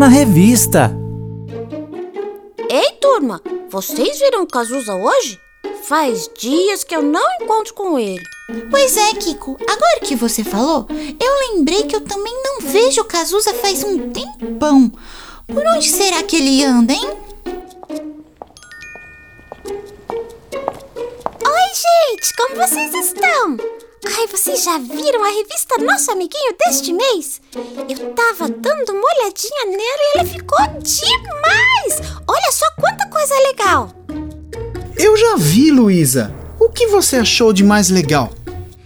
na revista. Ei, turma, vocês viram o Cazuza hoje? Faz dias que eu não encontro com ele. Pois é, Kiko. Agora que você falou, eu lembrei que eu também não vejo o Cazuza faz um tempão. Por onde será que ele anda, hein? Oi, gente, como vocês estão? Ai, vocês já viram a revista Nosso Amiguinho deste mês? Eu tava dando uma olhadinha nela e ela ficou demais! Olha só quanta coisa legal! Eu já vi, Luísa. O que você achou de mais legal?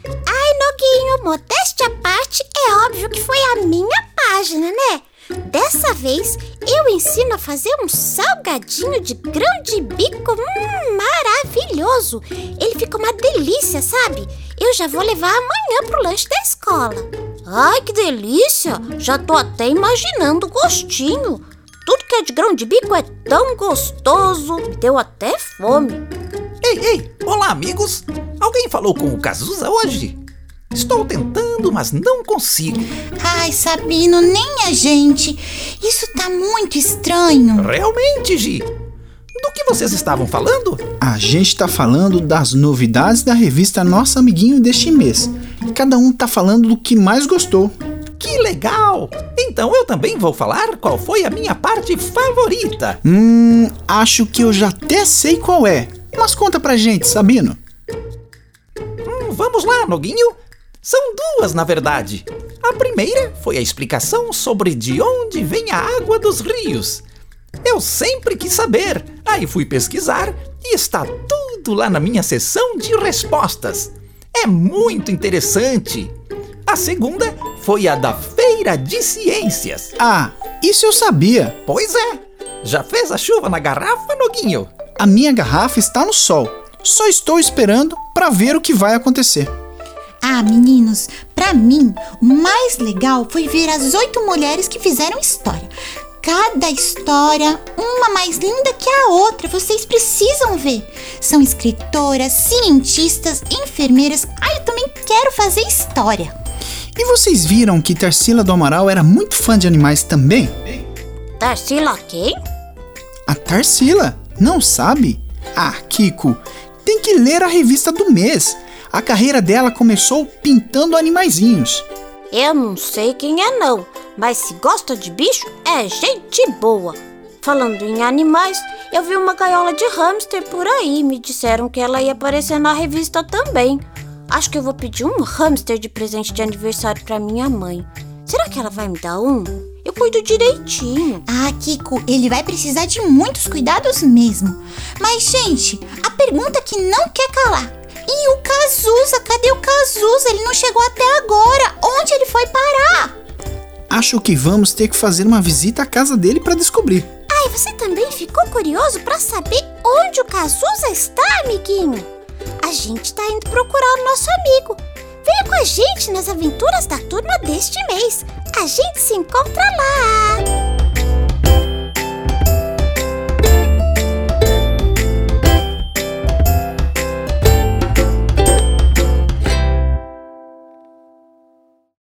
Ai, Noguinho, modéstia à parte, é óbvio que foi a minha página, né? Dessa vez eu ensino a fazer um salgadinho de grão de bico hum, maravilhoso. Ele fica uma delícia, sabe? Eu já vou levar amanhã pro lanche da escola. Ai, que delícia! Já tô até imaginando o gostinho. Tudo que é de grão de bico é tão gostoso, me deu até fome. Ei, ei, olá amigos! Alguém falou com o Cazuza hoje? Estou tentando, mas não consigo. Ai, Sabino, nem a gente. Isso tá muito estranho. Realmente, Gi. Que vocês estavam falando? A gente tá falando das novidades da revista Nosso Amiguinho deste mês. Cada um tá falando do que mais gostou. Que legal! Então eu também vou falar qual foi a minha parte favorita. Hum, acho que eu já até sei qual é. Mas conta pra gente, Sabino. Hum, vamos lá, Noguinho. São duas, na verdade. A primeira foi a explicação sobre de onde vem a água dos rios. Eu sempre quis saber, aí fui pesquisar e está tudo lá na minha seção de respostas. É muito interessante. A segunda foi a da Feira de Ciências. Ah, isso eu sabia. Pois é. Já fez a chuva na garrafa, Noguinho? A minha garrafa está no sol. Só estou esperando para ver o que vai acontecer. Ah, meninos, para mim, o mais legal foi ver as oito mulheres que fizeram história. Cada história, uma mais linda que a outra, vocês precisam ver. São escritoras, cientistas, enfermeiras. Ah, eu também quero fazer história. E vocês viram que Tarsila do Amaral era muito fã de animais também? Tarsila quem? A Tarsila? Não sabe? Ah, Kiko, tem que ler a revista do mês. A carreira dela começou pintando animaizinhos. Eu não sei quem é não, mas se gosta de bicho, é gente boa. Falando em animais, eu vi uma gaiola de hamster por aí. Me disseram que ela ia aparecer na revista também. Acho que eu vou pedir um hamster de presente de aniversário para minha mãe. Será que ela vai me dar um? Eu cuido direitinho. Ah, Kiko, ele vai precisar de muitos cuidados mesmo. Mas, gente, a pergunta que não quer calar. E o Cazuza? Cadê o Cazuza? Ele não chegou até agora. Onde ele foi parar? Acho que vamos ter que fazer uma visita à casa dele para descobrir. Ai, você também ficou curioso para saber onde o Cazuza está, amiguinho? A gente tá indo procurar o nosso amigo. Venha com a gente nas aventuras da turma deste mês. A gente se encontra lá!